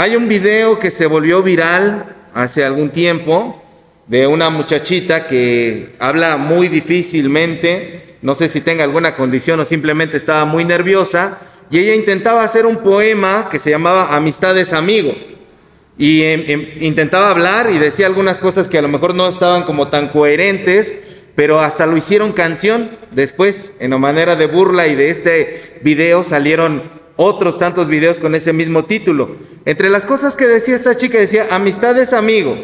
Hay un video que se volvió viral hace algún tiempo de una muchachita que habla muy difícilmente, no sé si tenga alguna condición o simplemente estaba muy nerviosa, y ella intentaba hacer un poema que se llamaba Amistades Amigo. Y em, em, intentaba hablar y decía algunas cosas que a lo mejor no estaban como tan coherentes, pero hasta lo hicieron canción. Después, en la manera de burla y de este video salieron otros tantos videos con ese mismo título. Entre las cosas que decía esta chica decía, amistad es amigo,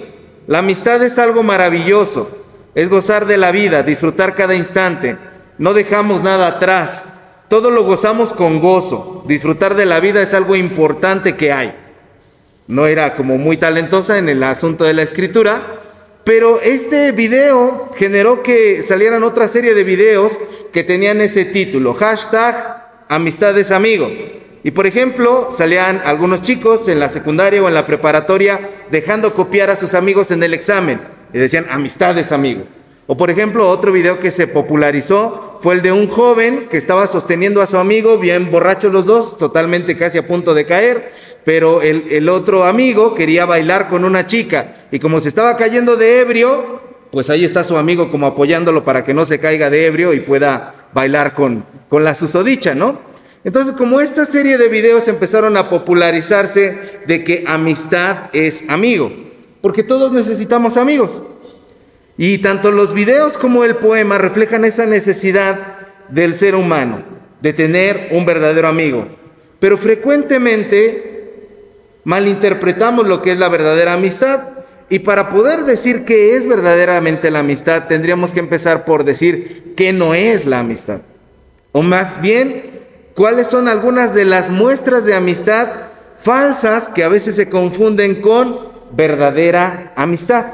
la amistad es algo maravilloso, es gozar de la vida, disfrutar cada instante, no dejamos nada atrás, todo lo gozamos con gozo, disfrutar de la vida es algo importante que hay. No era como muy talentosa en el asunto de la escritura, pero este video generó que salieran otra serie de videos que tenían ese título, hashtag amistades amigo. Y por ejemplo, salían algunos chicos en la secundaria o en la preparatoria dejando copiar a sus amigos en el examen y decían amistades amigo. O por ejemplo, otro video que se popularizó fue el de un joven que estaba sosteniendo a su amigo, bien borrachos los dos, totalmente casi a punto de caer, pero el, el otro amigo quería bailar con una chica y como se estaba cayendo de ebrio, pues ahí está su amigo como apoyándolo para que no se caiga de ebrio y pueda bailar con, con la susodicha, ¿no? Entonces, como esta serie de videos empezaron a popularizarse de que amistad es amigo, porque todos necesitamos amigos. Y tanto los videos como el poema reflejan esa necesidad del ser humano, de tener un verdadero amigo. Pero frecuentemente malinterpretamos lo que es la verdadera amistad. Y para poder decir qué es verdaderamente la amistad, tendríamos que empezar por decir qué no es la amistad. O más bien, cuáles son algunas de las muestras de amistad falsas que a veces se confunden con verdadera amistad.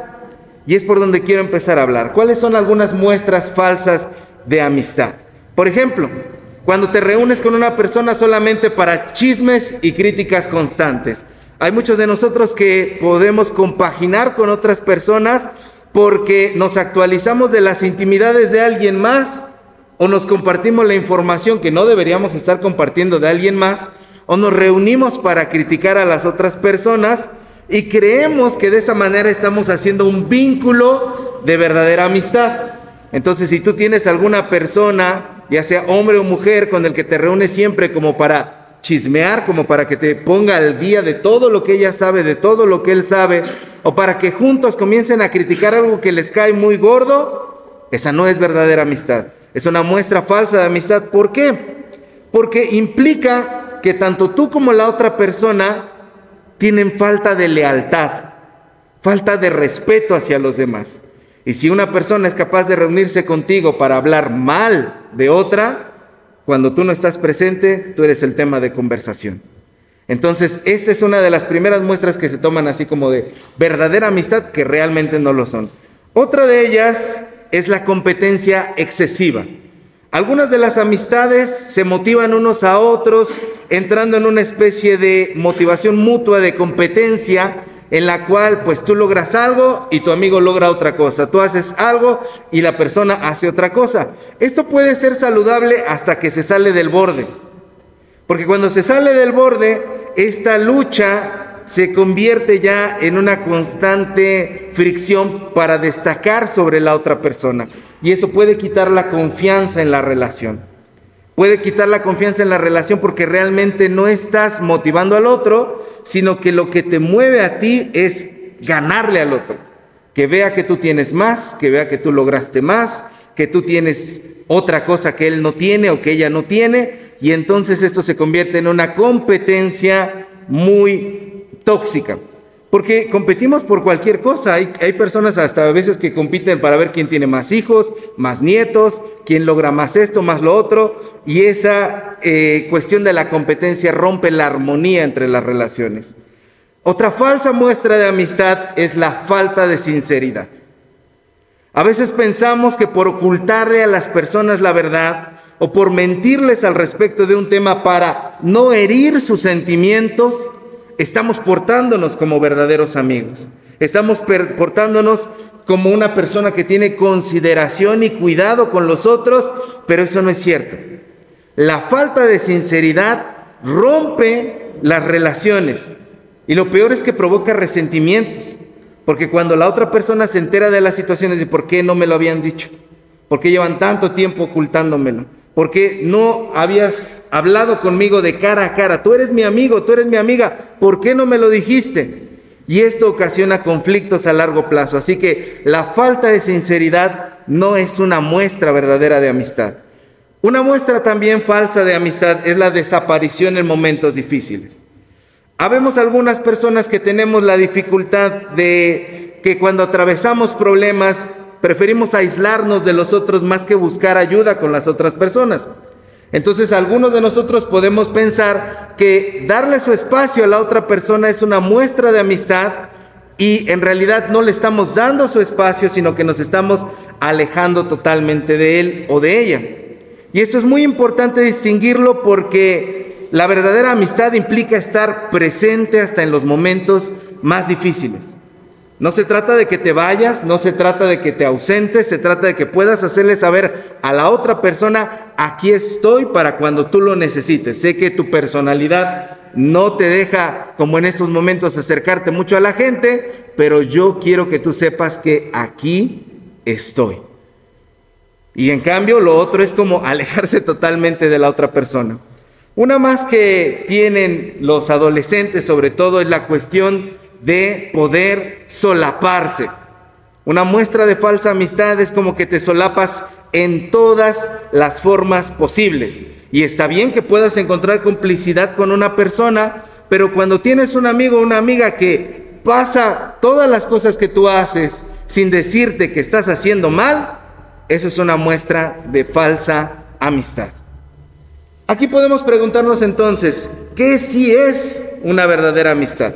Y es por donde quiero empezar a hablar. ¿Cuáles son algunas muestras falsas de amistad? Por ejemplo, cuando te reúnes con una persona solamente para chismes y críticas constantes. Hay muchos de nosotros que podemos compaginar con otras personas porque nos actualizamos de las intimidades de alguien más o nos compartimos la información que no deberíamos estar compartiendo de alguien más, o nos reunimos para criticar a las otras personas y creemos que de esa manera estamos haciendo un vínculo de verdadera amistad. Entonces, si tú tienes alguna persona, ya sea hombre o mujer, con el que te reúnes siempre como para chismear, como para que te ponga al día de todo lo que ella sabe, de todo lo que él sabe, o para que juntos comiencen a criticar algo que les cae muy gordo, esa no es verdadera amistad. Es una muestra falsa de amistad. ¿Por qué? Porque implica que tanto tú como la otra persona tienen falta de lealtad, falta de respeto hacia los demás. Y si una persona es capaz de reunirse contigo para hablar mal de otra, cuando tú no estás presente, tú eres el tema de conversación. Entonces, esta es una de las primeras muestras que se toman así como de verdadera amistad que realmente no lo son. Otra de ellas es la competencia excesiva. Algunas de las amistades se motivan unos a otros entrando en una especie de motivación mutua de competencia en la cual pues tú logras algo y tu amigo logra otra cosa. Tú haces algo y la persona hace otra cosa. Esto puede ser saludable hasta que se sale del borde. Porque cuando se sale del borde, esta lucha se convierte ya en una constante fricción para destacar sobre la otra persona. Y eso puede quitar la confianza en la relación. Puede quitar la confianza en la relación porque realmente no estás motivando al otro, sino que lo que te mueve a ti es ganarle al otro. Que vea que tú tienes más, que vea que tú lograste más, que tú tienes otra cosa que él no tiene o que ella no tiene. Y entonces esto se convierte en una competencia muy tóxica. Porque competimos por cualquier cosa. Hay, hay, personas hasta a veces que compiten para ver quién tiene más hijos, más nietos, quién logra más esto, más lo otro. Y esa eh, cuestión de la competencia rompe la armonía entre las relaciones. Otra falsa muestra de amistad es la falta de sinceridad. A veces pensamos que por ocultarle a las personas la verdad o por mentirles al respecto de un tema para no herir sus sentimientos, estamos portándonos como verdaderos amigos. Estamos portándonos como una persona que tiene consideración y cuidado con los otros, pero eso no es cierto. La falta de sinceridad rompe las relaciones. Y lo peor es que provoca resentimientos. Porque cuando la otra persona se entera de las situaciones, de por qué no me lo habían dicho, por qué llevan tanto tiempo ocultándomelo, por qué no habías hablado conmigo de cara a cara, tú eres mi amigo, tú eres mi amiga, ¿por qué no me lo dijiste? Y esto ocasiona conflictos a largo plazo. Así que la falta de sinceridad no es una muestra verdadera de amistad. Una muestra también falsa de amistad es la desaparición en momentos difíciles. Habemos algunas personas que tenemos la dificultad de que cuando atravesamos problemas preferimos aislarnos de los otros más que buscar ayuda con las otras personas. Entonces algunos de nosotros podemos pensar que darle su espacio a la otra persona es una muestra de amistad y en realidad no le estamos dando su espacio, sino que nos estamos alejando totalmente de él o de ella. Y esto es muy importante distinguirlo porque la verdadera amistad implica estar presente hasta en los momentos más difíciles. No se trata de que te vayas, no se trata de que te ausentes, se trata de que puedas hacerle saber a la otra persona, aquí estoy para cuando tú lo necesites. Sé que tu personalidad no te deja, como en estos momentos, acercarte mucho a la gente, pero yo quiero que tú sepas que aquí estoy. Y en cambio, lo otro es como alejarse totalmente de la otra persona. Una más que tienen los adolescentes, sobre todo, es la cuestión de poder solaparse. Una muestra de falsa amistad es como que te solapas en todas las formas posibles. Y está bien que puedas encontrar complicidad con una persona, pero cuando tienes un amigo o una amiga que pasa todas las cosas que tú haces sin decirte que estás haciendo mal, eso es una muestra de falsa amistad. Aquí podemos preguntarnos entonces, ¿qué sí es una verdadera amistad?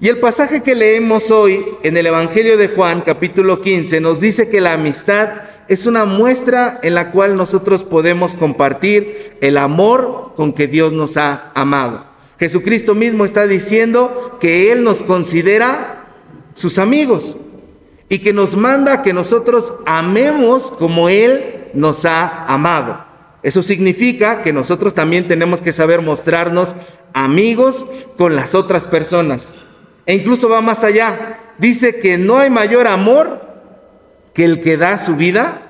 Y el pasaje que leemos hoy en el Evangelio de Juan, capítulo 15, nos dice que la amistad es una muestra en la cual nosotros podemos compartir el amor con que Dios nos ha amado. Jesucristo mismo está diciendo que Él nos considera sus amigos y que nos manda que nosotros amemos como Él nos ha amado. Eso significa que nosotros también tenemos que saber mostrarnos amigos con las otras personas. E incluso va más allá. Dice que no hay mayor amor que el que da su vida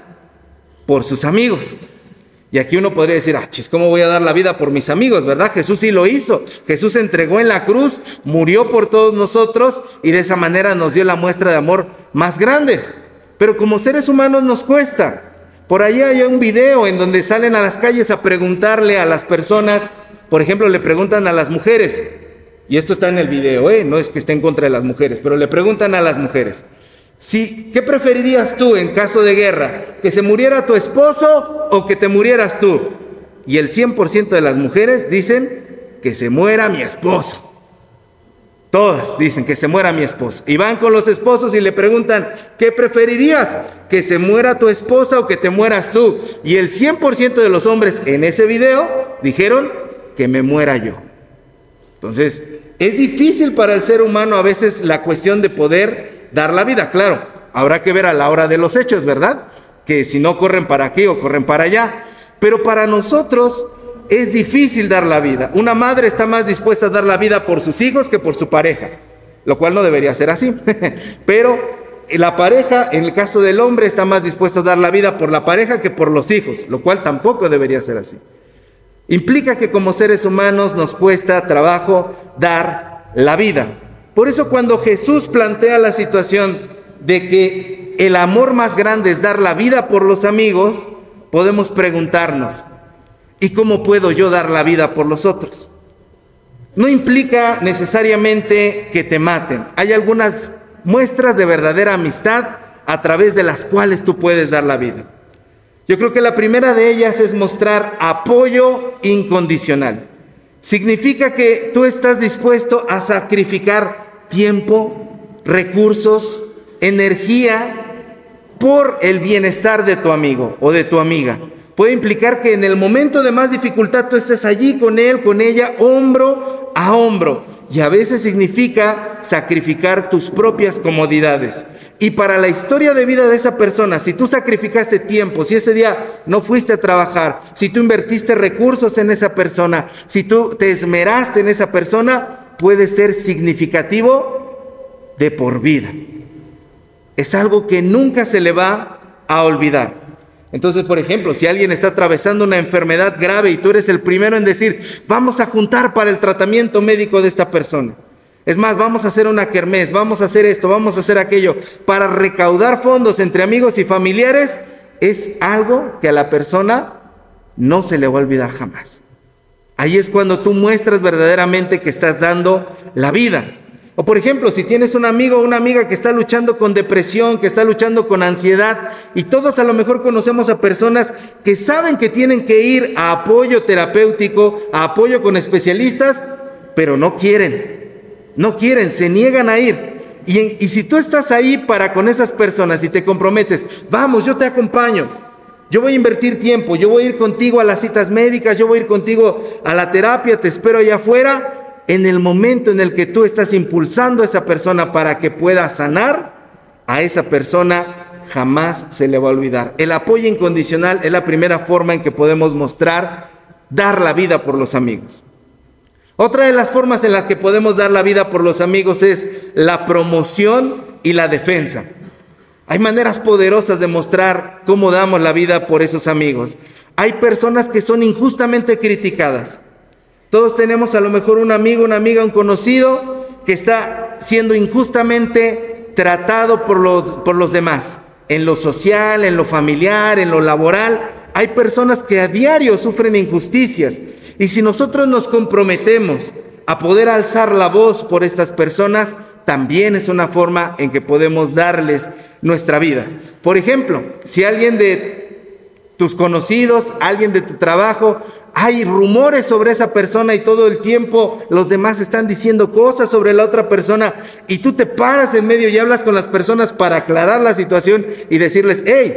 por sus amigos. Y aquí uno podría decir, ah, chis, ¿cómo voy a dar la vida por mis amigos? ¿Verdad? Jesús sí lo hizo. Jesús entregó en la cruz, murió por todos nosotros y de esa manera nos dio la muestra de amor más grande. Pero como seres humanos nos cuesta. Por ahí hay un video en donde salen a las calles a preguntarle a las personas, por ejemplo, le preguntan a las mujeres, y esto está en el video, ¿eh? no es que esté en contra de las mujeres, pero le preguntan a las mujeres, ¿qué preferirías tú en caso de guerra? ¿Que se muriera tu esposo o que te murieras tú? Y el 100% de las mujeres dicen que se muera mi esposo. Todas dicen que se muera mi esposo. Y van con los esposos y le preguntan, ¿qué preferirías? ¿Que se muera tu esposa o que te mueras tú? Y el 100% de los hombres en ese video dijeron que me muera yo. Entonces, es difícil para el ser humano a veces la cuestión de poder dar la vida. Claro, habrá que ver a la hora de los hechos, ¿verdad? Que si no corren para aquí o corren para allá. Pero para nosotros es difícil dar la vida. Una madre está más dispuesta a dar la vida por sus hijos que por su pareja, lo cual no debería ser así. Pero la pareja, en el caso del hombre, está más dispuesta a dar la vida por la pareja que por los hijos, lo cual tampoco debería ser así. Implica que como seres humanos nos cuesta trabajo dar la vida. Por eso cuando Jesús plantea la situación de que el amor más grande es dar la vida por los amigos, podemos preguntarnos, ¿y cómo puedo yo dar la vida por los otros? No implica necesariamente que te maten. Hay algunas muestras de verdadera amistad a través de las cuales tú puedes dar la vida. Yo creo que la primera de ellas es mostrar apoyo incondicional. Significa que tú estás dispuesto a sacrificar tiempo, recursos, energía por el bienestar de tu amigo o de tu amiga. Puede implicar que en el momento de más dificultad tú estés allí con él, con ella, hombro a hombro. Y a veces significa sacrificar tus propias comodidades. Y para la historia de vida de esa persona, si tú sacrificaste tiempo, si ese día no fuiste a trabajar, si tú invertiste recursos en esa persona, si tú te esmeraste en esa persona, puede ser significativo de por vida. Es algo que nunca se le va a olvidar. Entonces, por ejemplo, si alguien está atravesando una enfermedad grave y tú eres el primero en decir, vamos a juntar para el tratamiento médico de esta persona. Es más, vamos a hacer una kermés, vamos a hacer esto, vamos a hacer aquello, para recaudar fondos entre amigos y familiares, es algo que a la persona no se le va a olvidar jamás. Ahí es cuando tú muestras verdaderamente que estás dando la vida. O por ejemplo, si tienes un amigo o una amiga que está luchando con depresión, que está luchando con ansiedad, y todos a lo mejor conocemos a personas que saben que tienen que ir a apoyo terapéutico, a apoyo con especialistas, pero no quieren, no quieren, se niegan a ir. Y, si tú estás ahí para con esas personas y te comprometes, vamos, yo te acompaño, yo voy a invertir tiempo, yo voy a ir contigo a las citas médicas, yo voy a ir contigo a la terapia, te espero allá afuera, en el momento en el que tú estás impulsando a esa persona para que pueda sanar, a esa persona jamás se le va a olvidar. El apoyo incondicional es la primera forma en que podemos mostrar dar la vida por los amigos. Otra de las formas en las que podemos dar la vida por los amigos es la promoción y la defensa. Hay maneras poderosas de mostrar cómo damos la vida por esos amigos. Hay personas que son injustamente criticadas. Todos tenemos a lo mejor un amigo, una amiga, un conocido que está siendo injustamente tratado por los, por los demás, en lo social, en lo familiar, en lo laboral. Hay personas que a diario sufren injusticias y si nosotros nos comprometemos a poder alzar la voz por estas personas, también es una forma en que podemos darles nuestra vida. Por ejemplo, si alguien de tus conocidos, alguien de tu trabajo, hay rumores sobre esa persona y todo el tiempo los demás están diciendo cosas sobre la otra persona y tú te paras en medio y hablas con las personas para aclarar la situación y decirles, hey,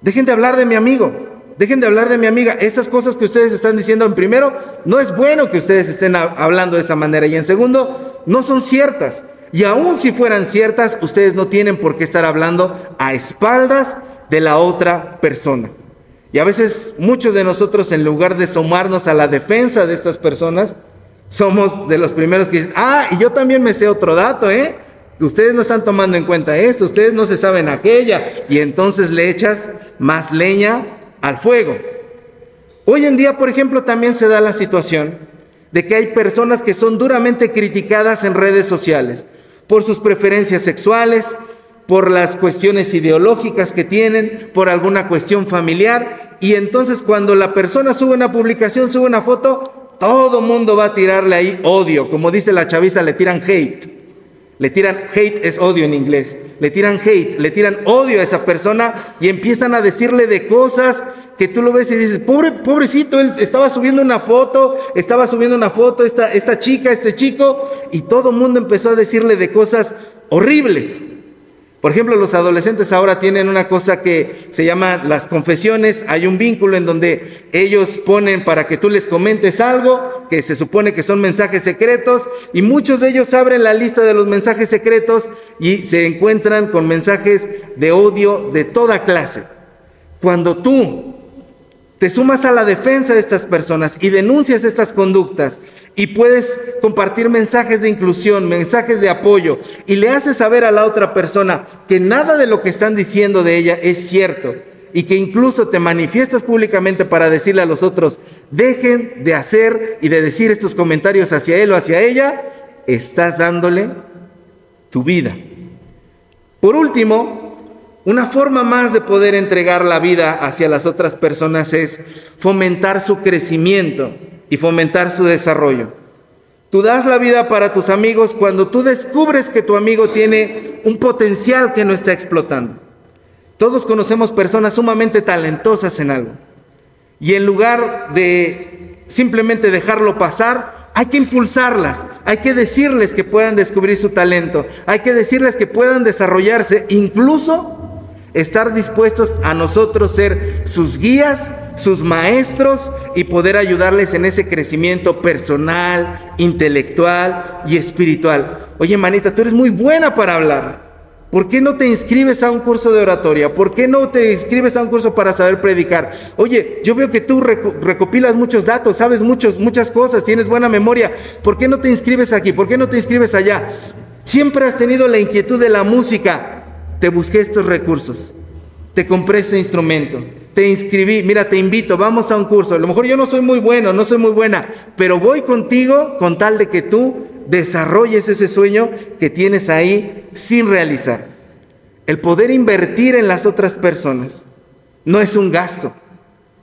dejen de hablar de mi amigo, dejen de hablar de mi amiga. Esas cosas que ustedes están diciendo, en primero, no es bueno que ustedes estén hablando de esa manera y en segundo, no son ciertas. Y aun si fueran ciertas, ustedes no tienen por qué estar hablando a espaldas de la otra persona. Y a veces muchos de nosotros, en lugar de sumarnos a la defensa de estas personas, somos de los primeros que dicen, ah, y yo también me sé otro dato, ¿eh? Ustedes no están tomando en cuenta esto, ustedes no se saben aquella, y entonces le echas más leña al fuego. Hoy en día, por ejemplo, también se da la situación de que hay personas que son duramente criticadas en redes sociales por sus preferencias sexuales, por las cuestiones ideológicas que tienen, por alguna cuestión familiar. Y entonces cuando la persona sube una publicación, sube una foto, todo mundo va a tirarle ahí odio. Como dice la chaviza, le tiran hate. Le tiran hate es odio en inglés. Le tiran hate, le tiran odio a esa persona y empiezan a decirle de cosas que tú lo ves y dices, pobre, pobrecito, él estaba subiendo una foto, estaba subiendo una foto, esta, esta chica, este chico, y todo el mundo empezó a decirle de cosas horribles. Por ejemplo, los adolescentes ahora tienen una cosa que se llama las confesiones. Hay un vínculo en donde ellos ponen para que tú les comentes algo, que se supone que son mensajes secretos, y muchos de ellos abren la lista de los mensajes secretos y se encuentran con mensajes de odio de toda clase. Cuando tú te sumas a la defensa de estas personas y denuncias estas conductas y puedes compartir mensajes de inclusión, mensajes de apoyo y le haces saber a la otra persona que nada de lo que están diciendo de ella es cierto y que incluso te manifiestas públicamente para decirle a los otros, dejen de hacer y de decir estos comentarios hacia él o hacia ella, estás dándole tu vida. Por último, una forma más de poder entregar la vida hacia las otras personas es fomentar su crecimiento y fomentar su desarrollo. Tú das la vida para tus amigos cuando tú descubres que tu amigo tiene un potencial que no está explotando. Todos conocemos personas sumamente talentosas en algo. Y en lugar de simplemente dejarlo pasar, hay que impulsarlas, hay que decirles que puedan descubrir su talento, hay que decirles que puedan desarrollarse, incluso Estar dispuestos a nosotros ser sus guías, sus maestros y poder ayudarles en ese crecimiento personal, intelectual y espiritual. Oye, manita, tú eres muy buena para hablar. ¿Por qué no te inscribes a un curso de oratoria? ¿Por qué no te inscribes a un curso para saber predicar? Oye, yo veo que tú recopilas muchos datos, sabes muchos, muchas cosas, tienes buena memoria. ¿Por qué no te inscribes aquí? ¿Por qué no te inscribes allá? Siempre has tenido la inquietud de la música. Te busqué estos recursos. Te compré este instrumento. Te inscribí. Mira, te invito, vamos a un curso. A lo mejor yo no soy muy bueno, no soy muy buena, pero voy contigo con tal de que tú desarrolles ese sueño que tienes ahí sin realizar. El poder invertir en las otras personas no es un gasto,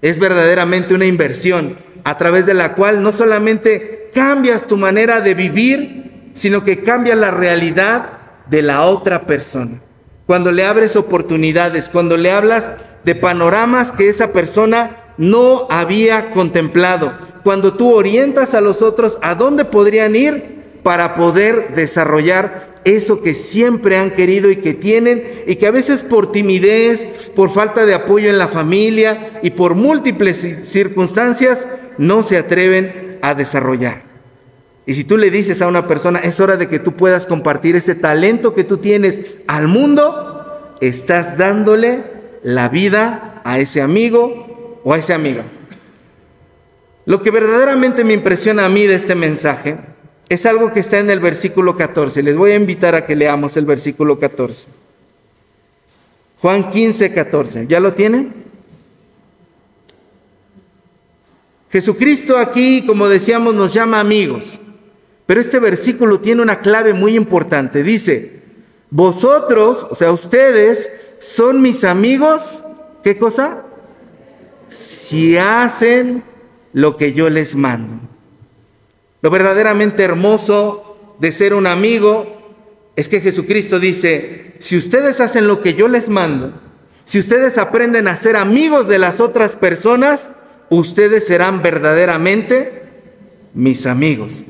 es verdaderamente una inversión a través de la cual no solamente cambias tu manera de vivir, sino que cambias la realidad de la otra persona. Cuando le abres oportunidades, cuando le hablas de panoramas que esa persona no había contemplado, cuando tú orientas a los otros a dónde podrían ir para poder desarrollar eso que siempre han querido y que tienen y que a veces por timidez, por falta de apoyo en la familia y por múltiples circunstancias no se atreven a desarrollar. Y si tú le dices a una persona, es hora de que tú puedas compartir ese talento que tú tienes al mundo, estás dándole la vida a ese amigo o a esa amiga. Lo que verdaderamente me impresiona a mí de este mensaje es algo que está en el versículo 14. Les voy a invitar a que leamos el versículo 14. Juan 15, 14. ¿Ya lo tienen? Jesucristo aquí, como decíamos, nos llama amigos. Pero este versículo tiene una clave muy importante. Dice, vosotros, o sea, ustedes, son mis amigos. ¿Qué cosa? Si hacen lo que yo les mando. Lo verdaderamente hermoso de ser un amigo es que Jesucristo dice, si ustedes hacen lo que yo les mando, si ustedes aprenden a ser amigos de las otras personas, ustedes serán verdaderamente mis amigos.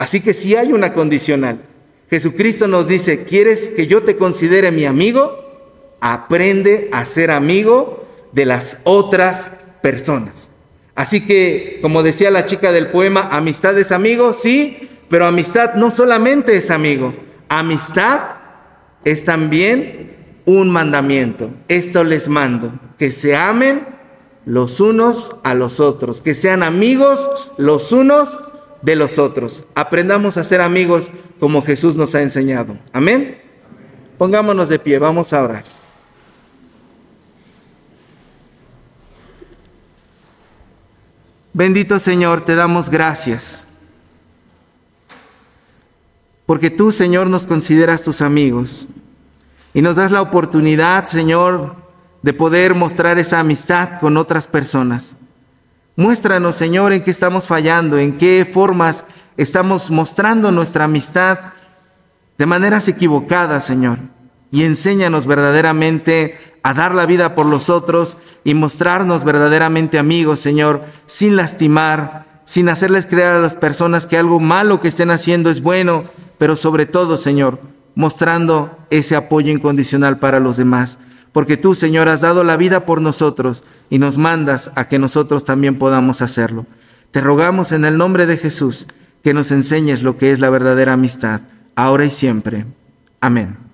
Así que si hay una condicional, Jesucristo nos dice, ¿quieres que yo te considere mi amigo? Aprende a ser amigo de las otras personas. Así que, como decía la chica del poema, amistad es amigo, sí, pero amistad no solamente es amigo, amistad es también un mandamiento. Esto les mando, que se amen los unos a los otros, que sean amigos los unos de los otros. Aprendamos a ser amigos como Jesús nos ha enseñado. Amén. Pongámonos de pie, vamos a orar. Bendito Señor, te damos gracias. Porque tú, Señor, nos consideras tus amigos y nos das la oportunidad, Señor, de poder mostrar esa amistad con otras personas. Muéstranos, Señor, en qué estamos fallando, en qué formas estamos mostrando nuestra amistad de maneras equivocadas, Señor. Y enséñanos verdaderamente a dar la vida por los otros y mostrarnos verdaderamente amigos, Señor, sin lastimar, sin hacerles creer a las personas que algo malo que estén haciendo es bueno, pero sobre todo, Señor, mostrando ese apoyo incondicional para los demás. Porque tú, Señor, has dado la vida por nosotros y nos mandas a que nosotros también podamos hacerlo. Te rogamos en el nombre de Jesús que nos enseñes lo que es la verdadera amistad, ahora y siempre. Amén.